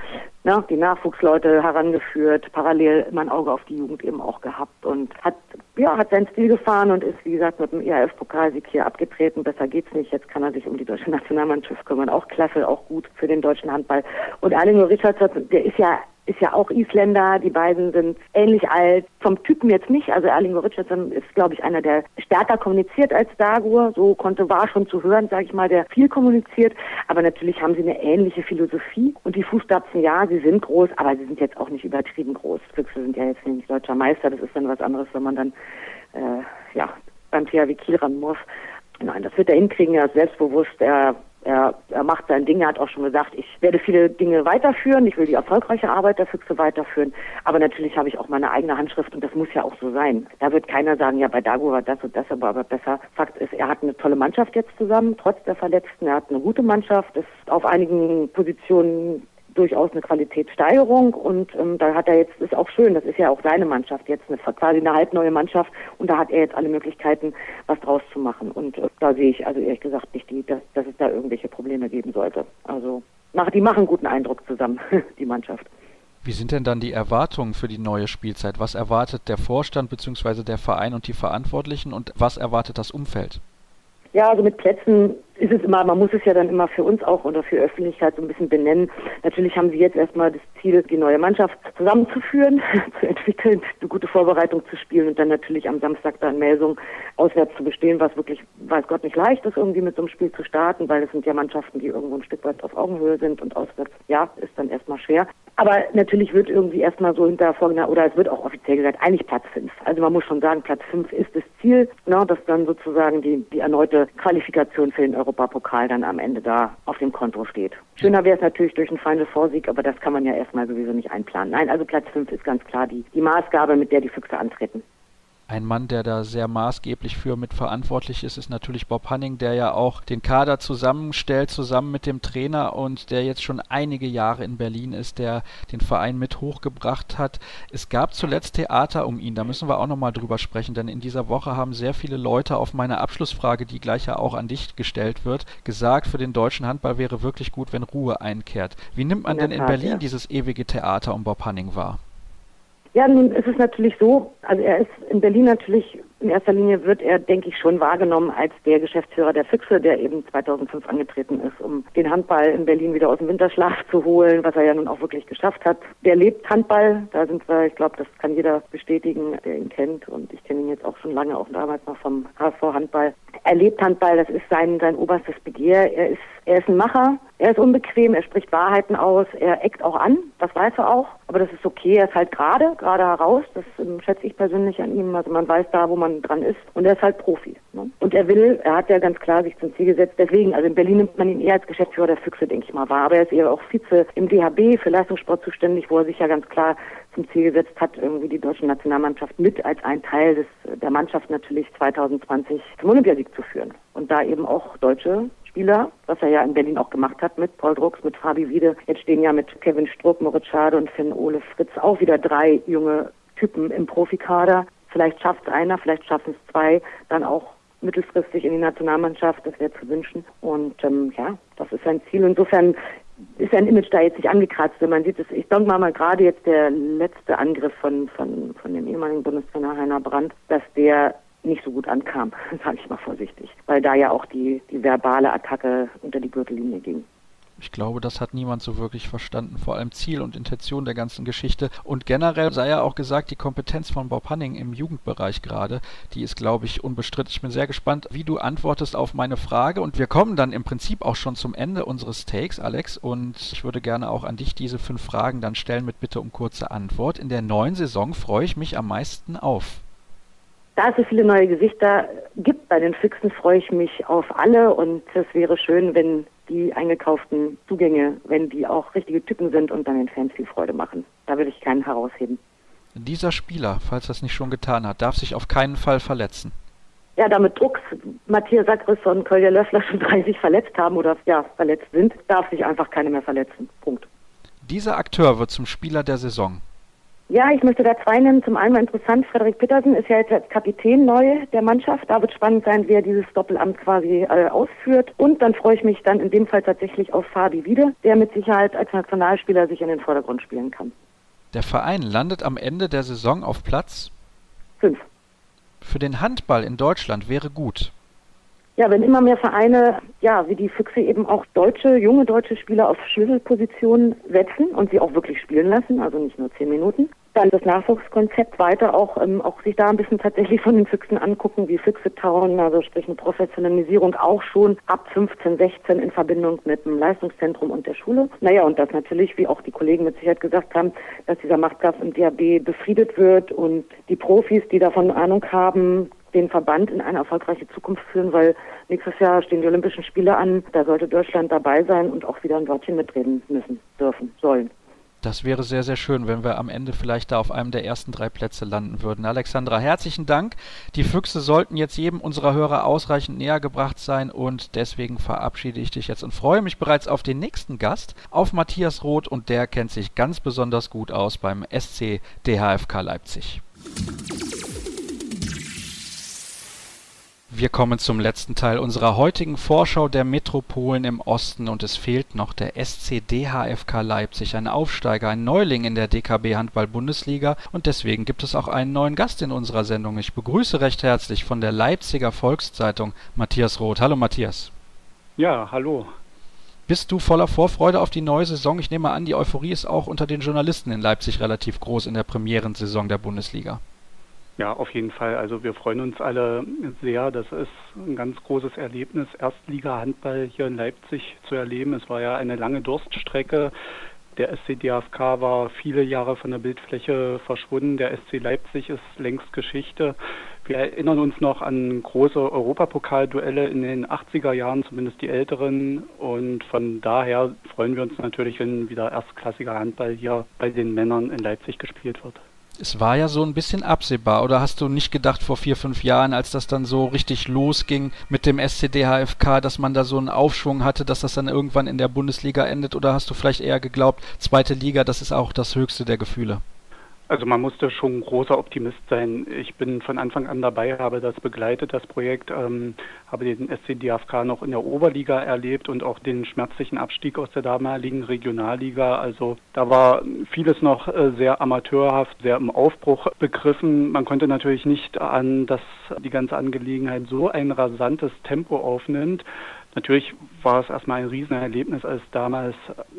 na, die Nachwuchsleute herangeführt, parallel immer ein Auge auf die Jugend eben auch gehabt und hat, ja, hat seinen Stil gefahren und ist, wie gesagt, mit dem ERF-Pokalsieg hier abgetreten. Besser geht's nicht. Jetzt kann er sich um die deutsche Nationalmannschaft kümmern. Auch klasse, auch gut für den deutschen Handball. Und Arlingo Richardson, der ist ja ist ja auch Isländer. Die beiden sind ähnlich alt. Vom Typen jetzt nicht. Also Erlingo Richardson ist, glaube ich, einer, der stärker kommuniziert als Dagur. So konnte, war schon zu hören, sage ich mal, der viel kommuniziert. Aber natürlich haben sie eine ähnliche Philosophie. Und die Fußstapfen, ja, sie sind groß, aber sie sind jetzt auch nicht übertrieben groß. Füchse sind ja jetzt nicht deutscher Meister. Das ist dann was anderes, wenn man dann, äh, ja, beim THW Kiel ran muss. Nein, das wird er hinkriegen. Er ist selbstbewusst. Er er, er macht sein Ding, er hat auch schon gesagt, ich werde viele Dinge weiterführen, ich will die erfolgreiche Arbeit der Füchse weiterführen, aber natürlich habe ich auch meine eigene Handschrift und das muss ja auch so sein. Da wird keiner sagen, ja, bei Dago war das und das, aber, aber besser. Fakt ist, er hat eine tolle Mannschaft jetzt zusammen, trotz der Verletzten, er hat eine gute Mannschaft, ist auf einigen Positionen durchaus eine Qualitätssteigerung und ähm, da hat er jetzt, ist auch schön, das ist ja auch seine Mannschaft jetzt, eine, quasi eine halbneue Mannschaft und da hat er jetzt alle Möglichkeiten, was draus zu machen und äh, da sehe ich also ehrlich gesagt nicht, die, dass, dass es da irgendwelche Probleme geben sollte. Also mach, die machen guten Eindruck zusammen, die Mannschaft. Wie sind denn dann die Erwartungen für die neue Spielzeit? Was erwartet der Vorstand bzw. der Verein und die Verantwortlichen und was erwartet das Umfeld? Ja, also mit Plätzen ist es immer, man muss es ja dann immer für uns auch oder für Öffentlichkeit so ein bisschen benennen. Natürlich haben sie jetzt erstmal das Ziel, die neue Mannschaft zusammenzuführen, zu entwickeln, eine gute Vorbereitung zu spielen und dann natürlich am Samstag da in Melsung auswärts zu bestehen, was wirklich, weiß Gott, nicht leicht ist, irgendwie mit so einem Spiel zu starten, weil es sind ja Mannschaften, die irgendwo ein Stück weit auf Augenhöhe sind und auswärts, ja, ist dann erstmal schwer. Aber natürlich wird irgendwie erstmal so hinter vorgenommen, oder es wird auch offiziell gesagt, eigentlich Platz 5. Also man muss schon sagen, Platz 5 ist das Ziel, ne, dass dann sozusagen die, die erneute Qualifikation für den Europapokal dann am Ende da auf dem Konto steht. Schöner wäre es natürlich durch einen Final Four Sieg, aber das kann man ja erstmal sowieso nicht einplanen. Nein, also Platz 5 ist ganz klar die, die Maßgabe, mit der die Füchse antreten. Ein Mann, der da sehr maßgeblich für mitverantwortlich ist, ist natürlich Bob Hanning, der ja auch den Kader zusammenstellt, zusammen mit dem Trainer und der jetzt schon einige Jahre in Berlin ist, der den Verein mit hochgebracht hat. Es gab zuletzt Theater um ihn, da müssen wir auch nochmal drüber sprechen, denn in dieser Woche haben sehr viele Leute auf meine Abschlussfrage, die gleich ja auch an dich gestellt wird, gesagt, für den deutschen Handball wäre wirklich gut, wenn Ruhe einkehrt. Wie nimmt man in denn in Berlin ja. dieses ewige Theater um Bob Hanning wahr? Ja, nun ist es natürlich so, also er ist in Berlin natürlich in erster Linie wird er, denke ich, schon wahrgenommen als der Geschäftsführer der Füchse, der eben 2005 angetreten ist, um den Handball in Berlin wieder aus dem Winterschlaf zu holen, was er ja nun auch wirklich geschafft hat. Der lebt Handball, da sind wir, ich glaube, das kann jeder bestätigen, der ihn kennt und ich kenne ihn jetzt auch schon lange, auch damals noch vom HSV Handball. Er lebt Handball, das ist sein, sein oberstes Begehr. Er ist, er ist ein Macher, er ist unbequem, er spricht Wahrheiten aus, er eckt auch an, das weiß er auch, aber das ist okay, er ist halt gerade, gerade heraus, das ähm, schätze ich persönlich an ihm, also man weiß da, wo man dran ist. Und er ist halt Profi. Ne? Und er will, er hat ja ganz klar sich zum Ziel gesetzt, deswegen, also in Berlin nimmt man ihn eher als Geschäftsführer der Füchse, denke ich mal, wahr. Aber er ist eher auch Vize im DHB für Leistungssport zuständig, wo er sich ja ganz klar zum Ziel gesetzt hat, irgendwie die deutsche Nationalmannschaft mit als ein Teil des, der Mannschaft natürlich 2020 zum Olympiasieg zu führen. Und da eben auch deutsche Spieler, was er ja in Berlin auch gemacht hat mit Paul Drucks, mit Fabi Wiede. Jetzt stehen ja mit Kevin Struck, Moritz Schade und Finn Ole Fritz auch wieder drei junge Typen im Profikader. Vielleicht schafft es einer, vielleicht schaffen es zwei, dann auch mittelfristig in die Nationalmannschaft. Das wäre zu wünschen. Und ähm, ja, das ist sein Ziel. Insofern ist sein Image da jetzt nicht angekratzt. Wenn man sieht, es, ich denke mal, mal gerade jetzt der letzte Angriff von, von, von dem ehemaligen Bundestrainer Heiner Brandt, dass der nicht so gut ankam, sage ich mal vorsichtig, weil da ja auch die, die verbale Attacke unter die Gürtellinie ging. Ich glaube, das hat niemand so wirklich verstanden, vor allem Ziel und Intention der ganzen Geschichte. Und generell sei ja auch gesagt, die Kompetenz von Bob Hanning im Jugendbereich gerade, die ist, glaube ich, unbestritten. Ich bin sehr gespannt, wie du antwortest auf meine Frage. Und wir kommen dann im Prinzip auch schon zum Ende unseres Takes, Alex. Und ich würde gerne auch an dich diese fünf Fragen dann stellen mit Bitte um kurze Antwort. In der neuen Saison freue ich mich am meisten auf. Da es so viele neue Gesichter gibt bei den Füchsen, freue ich mich auf alle und es wäre schön, wenn die eingekauften Zugänge, wenn die auch richtige Typen sind und dann den Fans viel Freude machen. Da will ich keinen herausheben. Dieser Spieler, falls er es nicht schon getan hat, darf sich auf keinen Fall verletzen. Ja, damit Drucks Matthias Sackris und Kolja Löffler schon drei sich verletzt haben oder ja, verletzt sind, darf sich einfach keine mehr verletzen. Punkt. Dieser Akteur wird zum Spieler der Saison. Ja, ich möchte da zwei nennen. Zum einen war interessant, Frederik Petersen ist ja jetzt als Kapitän neu der Mannschaft. Da wird spannend sein, wie er dieses Doppelamt quasi äh, ausführt. Und dann freue ich mich dann in dem Fall tatsächlich auf Fabi Wiede, der mit Sicherheit als Nationalspieler sich in den Vordergrund spielen kann. Der Verein landet am Ende der Saison auf Platz fünf. Für den Handball in Deutschland wäre gut. Ja, wenn immer mehr Vereine, ja, wie die Füchse eben auch deutsche, junge deutsche Spieler auf Schlüsselpositionen setzen und sie auch wirklich spielen lassen, also nicht nur zehn Minuten, dann das Nachwuchskonzept weiter auch, ähm, auch sich da ein bisschen tatsächlich von den Füchsen angucken, wie Füchse tauen, also sprich eine Professionalisierung auch schon ab 15, 16 in Verbindung mit dem Leistungszentrum und der Schule. Naja, und das natürlich, wie auch die Kollegen mit Sicherheit gesagt haben, dass dieser Machtkampf im DAB befriedet wird und die Profis, die davon Ahnung haben, den Verband in eine erfolgreiche Zukunft führen, weil nächstes Jahr stehen die Olympischen Spiele an. Da sollte Deutschland dabei sein und auch wieder ein Wörtchen mitreden müssen, dürfen, sollen. Das wäre sehr, sehr schön, wenn wir am Ende vielleicht da auf einem der ersten drei Plätze landen würden. Alexandra, herzlichen Dank. Die Füchse sollten jetzt jedem unserer Hörer ausreichend näher gebracht sein und deswegen verabschiede ich dich jetzt und freue mich bereits auf den nächsten Gast, auf Matthias Roth und der kennt sich ganz besonders gut aus beim SC DHFK Leipzig. Wir kommen zum letzten Teil unserer heutigen Vorschau der Metropolen im Osten und es fehlt noch der SC DHFK Leipzig, ein Aufsteiger, ein Neuling in der DKB Handball Bundesliga und deswegen gibt es auch einen neuen Gast in unserer Sendung. Ich begrüße recht herzlich von der Leipziger Volkszeitung Matthias Roth. Hallo Matthias. Ja, hallo. Bist du voller Vorfreude auf die neue Saison? Ich nehme an, die Euphorie ist auch unter den Journalisten in Leipzig relativ groß in der Premierensaison der Bundesliga. Ja, auf jeden Fall. Also wir freuen uns alle sehr. Das ist ein ganz großes Erlebnis, Erstliga-Handball hier in Leipzig zu erleben. Es war ja eine lange Durststrecke Der SC DFK war viele Jahre von der Bildfläche verschwunden. Der SC Leipzig ist längst Geschichte. Wir erinnern uns noch an große Europapokalduelle in den 80er Jahren, zumindest die älteren. Und von daher freuen wir uns natürlich, wenn wieder erstklassiger Handball hier bei den Männern in Leipzig gespielt wird es war ja so ein bisschen absehbar. Oder hast du nicht gedacht vor vier, fünf Jahren, als das dann so richtig losging mit dem SCD-HFK, dass man da so einen Aufschwung hatte, dass das dann irgendwann in der Bundesliga endet? Oder hast du vielleicht eher geglaubt, zweite Liga, das ist auch das höchste der Gefühle? Also man musste schon großer Optimist sein. Ich bin von Anfang an dabei, habe das begleitet, das Projekt, ähm, habe den SC DFK noch in der Oberliga erlebt und auch den schmerzlichen Abstieg aus der damaligen Regionalliga. Also da war vieles noch äh, sehr amateurhaft, sehr im Aufbruch begriffen. Man konnte natürlich nicht an, dass die ganze Angelegenheit so ein rasantes Tempo aufnimmt. Natürlich war es erstmal ein Riesenerlebnis, als damals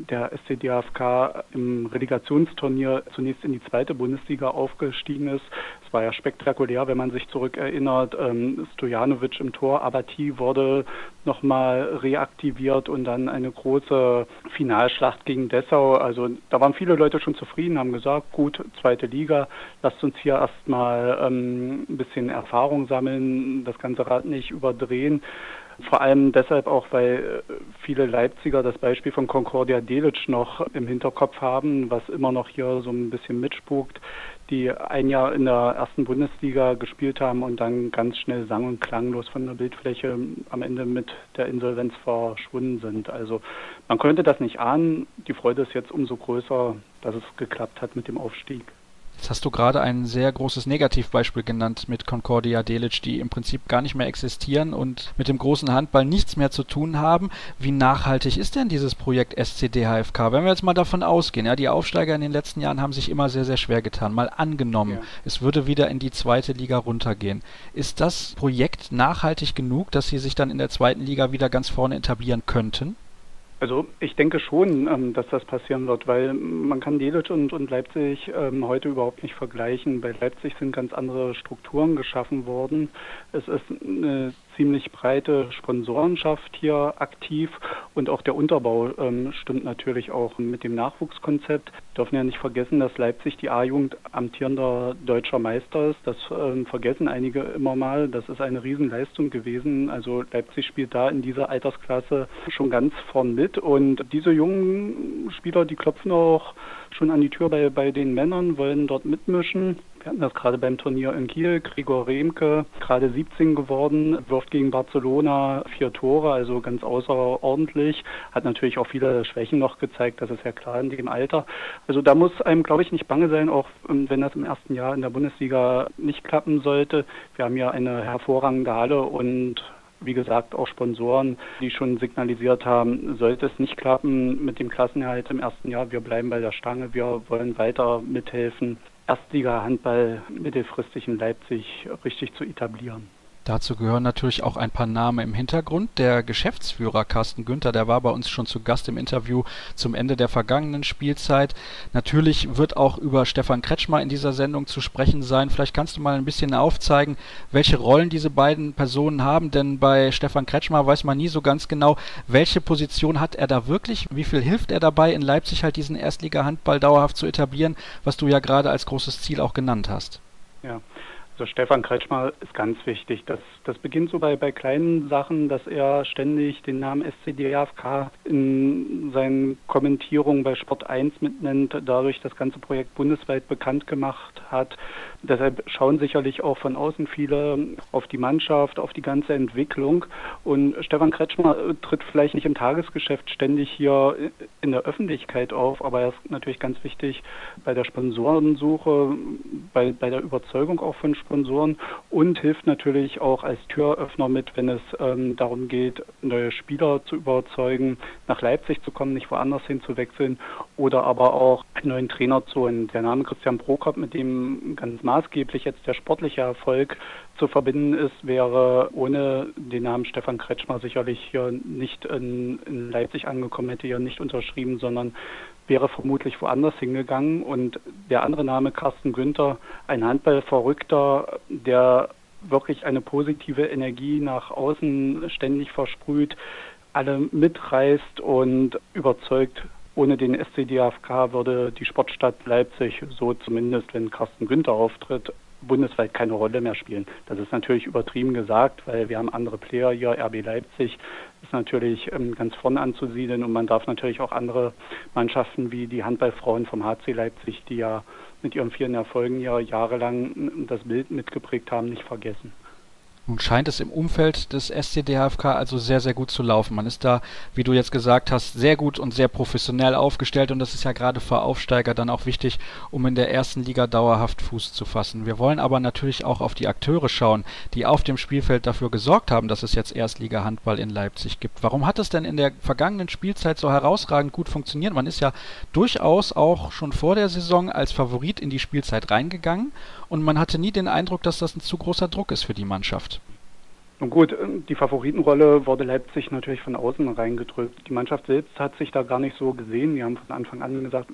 der SCDFK im Relegationsturnier zunächst in die zweite Bundesliga aufgestiegen ist. Es war ja spektakulär, wenn man sich zurückerinnert. Ähm, Stojanovic im Tor, Abati wurde nochmal reaktiviert und dann eine große Finalschlacht gegen Dessau. Also da waren viele Leute schon zufrieden, haben gesagt, gut, zweite Liga, lasst uns hier erstmal ähm, ein bisschen Erfahrung sammeln, das ganze Rad nicht überdrehen. Vor allem deshalb auch, weil äh, viele Leipziger das Beispiel von Concordia Delic noch im Hinterkopf haben, was immer noch hier so ein bisschen mitspukt, die ein Jahr in der ersten Bundesliga gespielt haben und dann ganz schnell sang- und klanglos von der Bildfläche am Ende mit der Insolvenz verschwunden sind. Also man könnte das nicht ahnen. Die Freude ist jetzt umso größer, dass es geklappt hat mit dem Aufstieg. Jetzt hast du gerade ein sehr großes Negativbeispiel genannt mit Concordia Delic, die im Prinzip gar nicht mehr existieren und mit dem großen Handball nichts mehr zu tun haben. Wie nachhaltig ist denn dieses Projekt SCD-HFK? Wenn wir jetzt mal davon ausgehen, ja, die Aufsteiger in den letzten Jahren haben sich immer sehr, sehr schwer getan. Mal angenommen, ja. es würde wieder in die zweite Liga runtergehen. Ist das Projekt nachhaltig genug, dass sie sich dann in der zweiten Liga wieder ganz vorne etablieren könnten? Also ich denke schon, ähm, dass das passieren wird, weil man kann Delitzsch und, und Leipzig ähm, heute überhaupt nicht vergleichen. Bei Leipzig sind ganz andere Strukturen geschaffen worden. Es ist eine ziemlich breite Sponsorenschaft hier aktiv und auch der Unterbau ähm, stimmt natürlich auch mit dem Nachwuchskonzept. Wir dürfen ja nicht vergessen, dass Leipzig die A-Jugend amtierender deutscher Meister ist. Das ähm, vergessen einige immer mal. Das ist eine Riesenleistung gewesen. Also Leipzig spielt da in dieser Altersklasse schon ganz vorn mit und diese jungen Spieler, die klopfen auch schon an die Tür bei, bei den Männern, wollen dort mitmischen. Wir hatten das gerade beim Turnier in Kiel. Gregor Remke, gerade 17 geworden, wirft gegen Barcelona vier Tore, also ganz außerordentlich. Hat natürlich auch viele Schwächen noch gezeigt, das ist ja klar in dem Alter. Also da muss einem, glaube ich, nicht bange sein, auch ähm, wenn das im ersten Jahr in der Bundesliga nicht klappen sollte. Wir haben ja eine hervorragende Halle und wie gesagt, auch Sponsoren, die schon signalisiert haben, sollte es nicht klappen mit dem Klassenerhalt im ersten Jahr, wir bleiben bei der Stange, wir wollen weiter mithelfen, Erstliga-Handball mittelfristig in Leipzig richtig zu etablieren. Dazu gehören natürlich auch ein paar Namen im Hintergrund. Der Geschäftsführer Carsten Günther, der war bei uns schon zu Gast im Interview zum Ende der vergangenen Spielzeit. Natürlich wird auch über Stefan Kretschmer in dieser Sendung zu sprechen sein. Vielleicht kannst du mal ein bisschen aufzeigen, welche Rollen diese beiden Personen haben, denn bei Stefan Kretschmer weiß man nie so ganz genau, welche Position hat er da wirklich, wie viel hilft er dabei, in Leipzig halt diesen Erstliga-Handball dauerhaft zu etablieren, was du ja gerade als großes Ziel auch genannt hast. Ja, also Stefan Kretschmer ist ganz wichtig. Das, das beginnt so bei, bei kleinen Sachen, dass er ständig den Namen SCDFK in seinen Kommentierungen bei Sport 1 mitnennt, dadurch das ganze Projekt bundesweit bekannt gemacht hat. Deshalb schauen sicherlich auch von außen viele auf die Mannschaft, auf die ganze Entwicklung. Und Stefan Kretschmer tritt vielleicht nicht im Tagesgeschäft ständig hier in der Öffentlichkeit auf, aber er ist natürlich ganz wichtig bei der Sponsorensuche, bei, bei der Überzeugung auch von Sponsoren und hilft natürlich auch als Türöffner mit, wenn es ähm, darum geht, neue Spieler zu überzeugen, nach Leipzig zu kommen, nicht woanders hin zu wechseln oder aber auch einen neuen Trainer zu holen. Der Name Christian Prokop, mit dem ganz maßgeblich jetzt der sportliche Erfolg zu verbinden ist, wäre ohne den Namen Stefan Kretschmer sicherlich hier nicht in, in Leipzig angekommen, hätte hier nicht unterschrieben, sondern wäre vermutlich woanders hingegangen. Und der andere Name, Carsten Günther, ein Handballverrückter, der wirklich eine positive Energie nach außen ständig versprüht, alle mitreißt und überzeugt ohne den SCDFK würde die Sportstadt Leipzig so zumindest, wenn Carsten Günther auftritt, bundesweit keine Rolle mehr spielen. Das ist natürlich übertrieben gesagt, weil wir haben andere Player hier. RB Leipzig ist natürlich ähm, ganz vorne anzusiedeln und man darf natürlich auch andere Mannschaften wie die Handballfrauen vom HC Leipzig, die ja mit ihren vielen Erfolgen ja jahrelang das Bild mitgeprägt haben, nicht vergessen. Nun scheint es im Umfeld des SCDHFK also sehr, sehr gut zu laufen. Man ist da, wie du jetzt gesagt hast, sehr gut und sehr professionell aufgestellt und das ist ja gerade für Aufsteiger dann auch wichtig, um in der ersten Liga dauerhaft Fuß zu fassen. Wir wollen aber natürlich auch auf die Akteure schauen, die auf dem Spielfeld dafür gesorgt haben, dass es jetzt Erstliga Handball in Leipzig gibt. Warum hat es denn in der vergangenen Spielzeit so herausragend gut funktioniert? Man ist ja durchaus auch schon vor der Saison als Favorit in die Spielzeit reingegangen und man hatte nie den Eindruck, dass das ein zu großer Druck ist für die Mannschaft. Nun gut, die Favoritenrolle wurde Leipzig natürlich von außen reingedrückt. Die Mannschaft selbst hat sich da gar nicht so gesehen. Wir haben von Anfang an gesagt,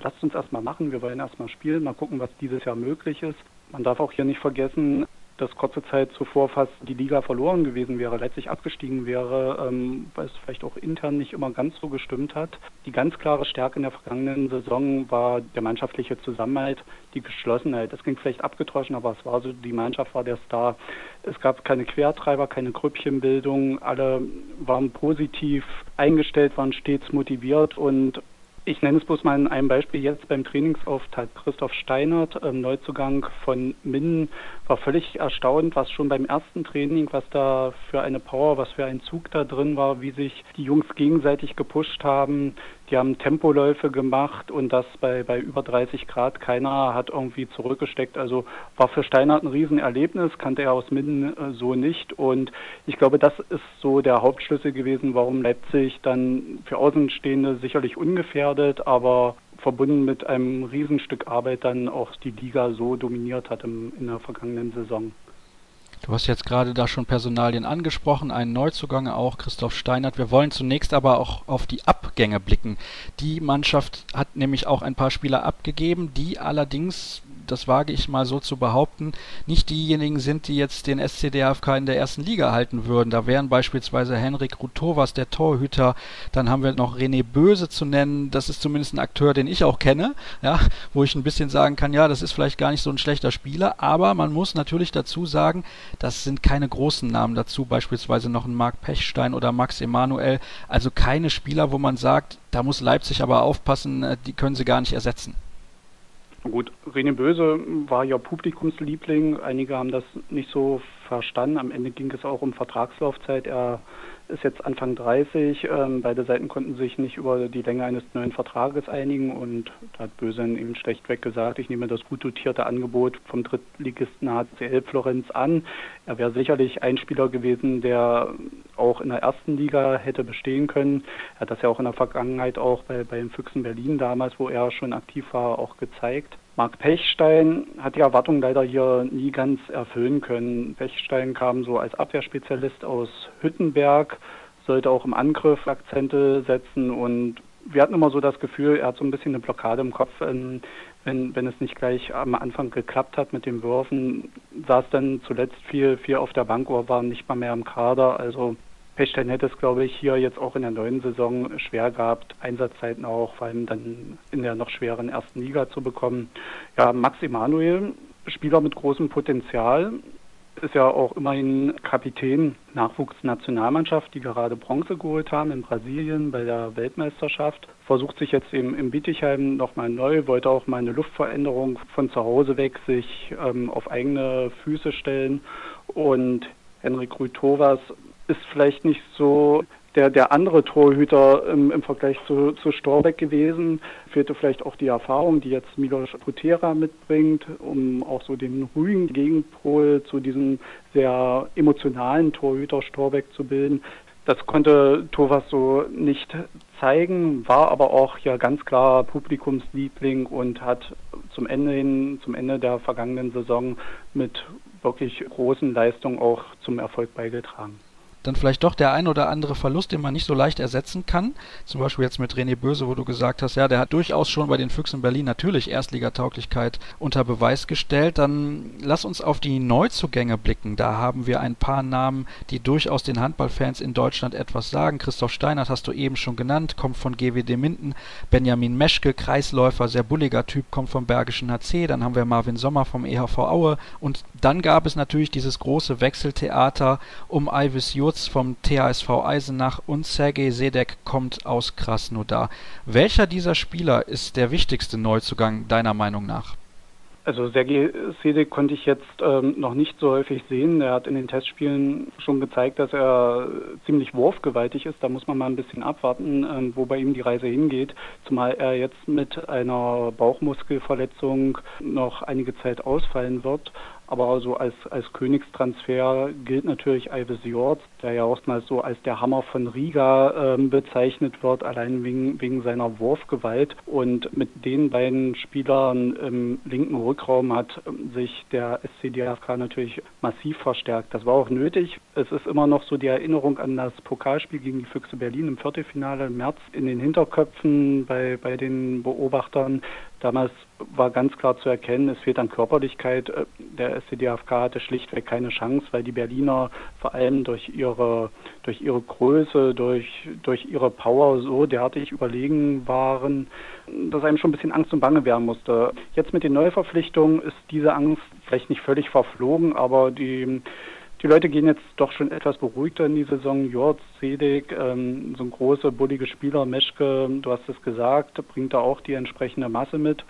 lasst uns erstmal machen, wir wollen erstmal spielen, mal gucken, was dieses Jahr möglich ist. Man darf auch hier nicht vergessen, dass kurze Zeit zuvor fast die Liga verloren gewesen wäre, letztlich abgestiegen wäre, ähm, weil es vielleicht auch intern nicht immer ganz so gestimmt hat. Die ganz klare Stärke in der vergangenen Saison war der mannschaftliche Zusammenhalt, die Geschlossenheit. Das ging vielleicht abgetroschen, aber es war so, die Mannschaft war der Star. Es gab keine Quertreiber, keine Grüppchenbildung. Alle waren positiv eingestellt, waren stets motiviert und ich nenne es bloß mal in einem Beispiel jetzt beim Trainingsauftakt. Christoph Steinert, ähm, Neuzugang von Minden, war völlig erstaunt, was schon beim ersten Training, was da für eine Power, was für ein Zug da drin war, wie sich die Jungs gegenseitig gepusht haben, die haben Tempoläufe gemacht und das bei, bei über 30 Grad. Keiner hat irgendwie zurückgesteckt. Also war für Steinhardt ein Riesenerlebnis, kannte er aus Minden äh, so nicht. Und ich glaube, das ist so der Hauptschlüssel gewesen, warum Leipzig dann für Außenstehende sicherlich ungefährdet, aber verbunden mit einem Riesenstück Arbeit dann auch die Liga so dominiert hat im, in der vergangenen Saison. Du hast jetzt gerade da schon Personalien angesprochen, einen Neuzugang auch, Christoph Steinert. Wir wollen zunächst aber auch auf die Abgänge blicken. Die Mannschaft hat nämlich auch ein paar Spieler abgegeben, die allerdings das wage ich mal so zu behaupten, nicht diejenigen sind, die jetzt den SCDFK in der ersten Liga halten würden. Da wären beispielsweise Henrik Rutovas, der Torhüter, dann haben wir noch René Böse zu nennen, das ist zumindest ein Akteur, den ich auch kenne, ja, wo ich ein bisschen sagen kann, ja, das ist vielleicht gar nicht so ein schlechter Spieler, aber man muss natürlich dazu sagen, das sind keine großen Namen dazu, beispielsweise noch ein Marc Pechstein oder Max Emanuel, also keine Spieler, wo man sagt, da muss Leipzig aber aufpassen, äh, die können sie gar nicht ersetzen. Gut, René Böse war ja Publikumsliebling. Einige haben das nicht so verstanden. Am Ende ging es auch um Vertragslaufzeit. Er ist jetzt Anfang 30. Ähm, beide Seiten konnten sich nicht über die Länge eines neuen Vertrages einigen und da hat Böse eben schlechtweg gesagt, ich nehme das gut dotierte Angebot vom Drittligisten HCL Florenz an. Er wäre sicherlich ein Spieler gewesen, der auch in der ersten Liga hätte bestehen können. Er hat das ja auch in der Vergangenheit auch bei, bei den Füchsen Berlin damals, wo er schon aktiv war, auch gezeigt. Marc Pechstein hat die Erwartungen leider hier nie ganz erfüllen können. Pechstein kam so als Abwehrspezialist aus Hüttenberg, sollte auch im Angriff Akzente setzen und wir hatten immer so das Gefühl, er hat so ein bisschen eine Blockade im Kopf. Wenn, wenn es nicht gleich am Anfang geklappt hat mit dem Würfen, saß dann zuletzt viel, viel auf der Bank oder war nicht mal mehr im Kader. Also Pechstein hätte es, glaube ich, hier jetzt auch in der neuen Saison schwer gehabt, Einsatzzeiten auch, vor allem dann in der noch schweren ersten Liga zu bekommen. Ja, Max Emanuel, Spieler mit großem Potenzial, ist ja auch immerhin Kapitän Nachwuchsnationalmannschaft, die gerade Bronze geholt haben in Brasilien bei der Weltmeisterschaft. Versucht sich jetzt eben im Bietigheim nochmal neu, wollte auch mal eine Luftveränderung von zu Hause weg, sich ähm, auf eigene Füße stellen. Und Henrik Rütovas ist vielleicht nicht so der, der andere Torhüter im, im Vergleich zu, zu Storbeck gewesen. Fehlte vielleicht auch die Erfahrung, die jetzt Milos Putera mitbringt, um auch so den ruhigen Gegenpol zu diesem sehr emotionalen Torhüter Storbeck zu bilden. Das konnte Tovas so nicht zeigen, war aber auch ja ganz klar Publikumsliebling und hat zum Ende hin, zum Ende der vergangenen Saison mit wirklich großen Leistungen auch zum Erfolg beigetragen. Dann vielleicht doch der ein oder andere Verlust, den man nicht so leicht ersetzen kann. Zum Beispiel jetzt mit René Böse, wo du gesagt hast, ja, der hat durchaus schon bei den Füchsen Berlin natürlich Erstligatauglichkeit unter Beweis gestellt. Dann lass uns auf die Neuzugänge blicken. Da haben wir ein paar Namen, die durchaus den Handballfans in Deutschland etwas sagen. Christoph Steinert hast du eben schon genannt, kommt von GWD Minden. Benjamin Meschke, Kreisläufer, sehr bulliger Typ, kommt vom Bergischen HC. Dann haben wir Marvin Sommer vom EHV Aue. Und dann gab es natürlich dieses große Wechseltheater um Ivis Jur Sturz vom THSV Eisenach und Sergej Sedek kommt aus Krasnodar. Welcher dieser Spieler ist der wichtigste Neuzugang deiner Meinung nach? Also Sergej Sedek konnte ich jetzt ähm, noch nicht so häufig sehen. Er hat in den Testspielen schon gezeigt, dass er ziemlich wurfgewaltig ist. Da muss man mal ein bisschen abwarten, ähm, wo bei ihm die Reise hingeht. Zumal er jetzt mit einer Bauchmuskelverletzung noch einige Zeit ausfallen wird. Aber so als, als Königstransfer gilt natürlich Ives Jord, der ja oftmals so als der Hammer von Riga ähm, bezeichnet wird, allein wegen, wegen seiner Wurfgewalt. Und mit den beiden Spielern im linken Rückraum hat ähm, sich der SCDFK natürlich massiv verstärkt. Das war auch nötig. Es ist immer noch so die Erinnerung an das Pokalspiel gegen die Füchse Berlin im Viertelfinale im März in den Hinterköpfen bei, bei den Beobachtern. Damals war ganz klar zu erkennen, es fehlt an Körperlichkeit. Äh, der SCDFK hatte schlichtweg keine Chance, weil die Berliner vor allem durch ihre, durch ihre Größe, durch, durch ihre Power so derartig überlegen waren, dass einem schon ein bisschen Angst und Bange werden musste. Jetzt mit den Neuverpflichtungen ist diese Angst vielleicht nicht völlig verflogen, aber die die Leute gehen jetzt doch schon etwas beruhigter in die Saison. Jord, Sedek, ähm, so ein großer, bulliger Spieler, Meschke, du hast es gesagt, bringt da auch die entsprechende Masse mit.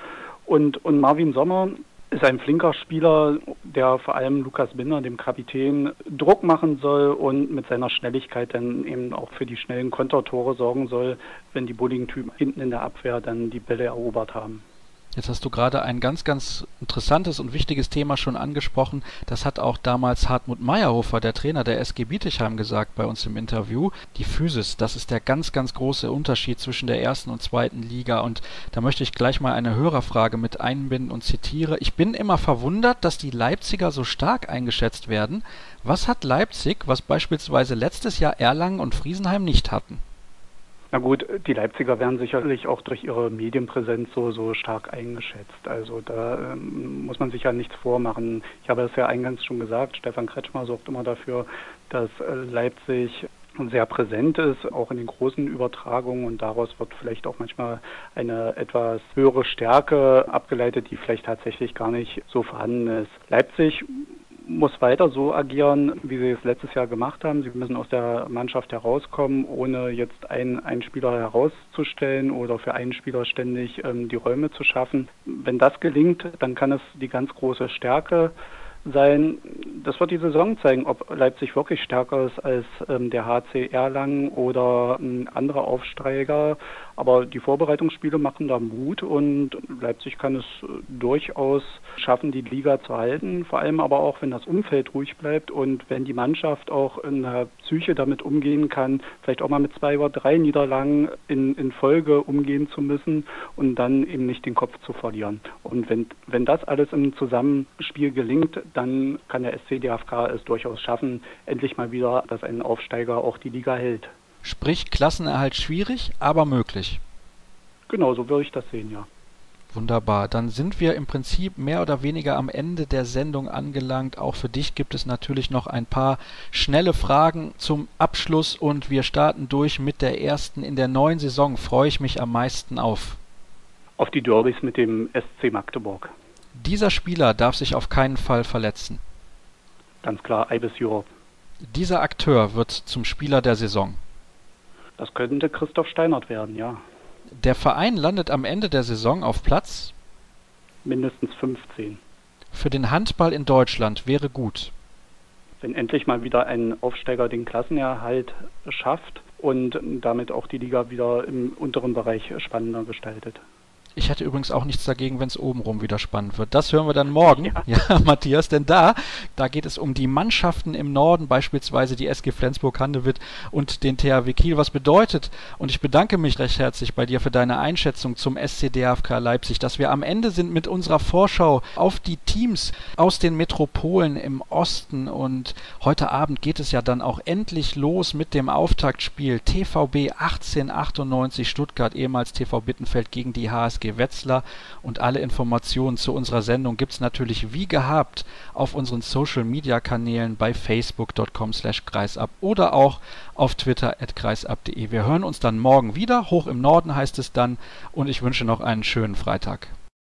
Und, und Marvin Sommer ist ein flinker Spieler, der vor allem Lukas Binder, dem Kapitän, Druck machen soll und mit seiner Schnelligkeit dann eben auch für die schnellen Kontertore sorgen soll, wenn die bulligen Typen hinten in der Abwehr dann die Bälle erobert haben. Jetzt hast du gerade ein ganz, ganz interessantes und wichtiges Thema schon angesprochen. Das hat auch damals Hartmut Meyerhofer, der Trainer der SG Bietigheim, gesagt bei uns im Interview. Die Physis, das ist der ganz, ganz große Unterschied zwischen der ersten und zweiten Liga. Und da möchte ich gleich mal eine Hörerfrage mit einbinden und zitiere. Ich bin immer verwundert, dass die Leipziger so stark eingeschätzt werden. Was hat Leipzig, was beispielsweise letztes Jahr Erlangen und Friesenheim nicht hatten? Na gut, die Leipziger werden sicherlich auch durch ihre Medienpräsenz so, so stark eingeschätzt. Also da ähm, muss man sich ja nichts vormachen. Ich habe es ja eingangs schon gesagt, Stefan Kretschmer sorgt immer dafür, dass äh, Leipzig sehr präsent ist, auch in den großen Übertragungen und daraus wird vielleicht auch manchmal eine etwas höhere Stärke abgeleitet, die vielleicht tatsächlich gar nicht so vorhanden ist. Leipzig muss weiter so agieren, wie sie es letztes Jahr gemacht haben. Sie müssen aus der Mannschaft herauskommen, ohne jetzt einen, einen Spieler herauszustellen oder für einen Spieler ständig ähm, die Räume zu schaffen. Wenn das gelingt, dann kann es die ganz große Stärke sein. Das wird die Saison zeigen, ob Leipzig wirklich stärker ist als ähm, der HC Erlangen oder ähm, andere Aufsteiger. Aber die Vorbereitungsspiele machen da Mut und Leipzig kann es äh, durchaus schaffen, die Liga zu halten. Vor allem aber auch, wenn das Umfeld ruhig bleibt und wenn die Mannschaft auch in der Psyche damit umgehen kann, vielleicht auch mal mit zwei oder drei Niederlagen in, in Folge umgehen zu müssen und dann eben nicht den Kopf zu verlieren. Und wenn, wenn das alles im Zusammenspiel gelingt, dann kann der SC DFK es durchaus schaffen, endlich mal wieder, dass ein Aufsteiger auch die Liga hält. Sprich, Klassenerhalt schwierig, aber möglich. Genau, so würde ich das sehen, ja. Wunderbar. Dann sind wir im Prinzip mehr oder weniger am Ende der Sendung angelangt. Auch für dich gibt es natürlich noch ein paar schnelle Fragen zum Abschluss und wir starten durch mit der ersten. In der neuen Saison freue ich mich am meisten auf. Auf die Derbys mit dem SC Magdeburg. Dieser Spieler darf sich auf keinen Fall verletzen. Ganz klar, Ibis Europe. Dieser Akteur wird zum Spieler der Saison. Das könnte Christoph Steinert werden, ja. Der Verein landet am Ende der Saison auf Platz mindestens 15. Für den Handball in Deutschland wäre gut. Wenn endlich mal wieder ein Aufsteiger den Klassenerhalt schafft und damit auch die Liga wieder im unteren Bereich spannender gestaltet. Ich hätte übrigens auch nichts dagegen, wenn es obenrum wieder spannend wird. Das hören wir dann morgen. Ja. ja, Matthias, denn da, da geht es um die Mannschaften im Norden, beispielsweise die SG Flensburg-Handewitt und den THW Kiel. Was bedeutet, und ich bedanke mich recht herzlich bei dir für deine Einschätzung zum SCDFK Leipzig, dass wir am Ende sind mit unserer Vorschau auf die Teams aus den Metropolen im Osten und heute Abend geht es ja dann auch endlich los mit dem Auftaktspiel TVB 1898 Stuttgart, ehemals TV Bittenfeld gegen die HSG Wetzlar. Und alle Informationen zu unserer Sendung gibt es natürlich wie gehabt auf unseren Social Media Kanälen bei facebook.com slash kreisab oder auch auf Twitter at kreisab.de. Wir hören uns dann morgen wieder. Hoch im Norden heißt es dann und ich wünsche noch einen schönen Freitag.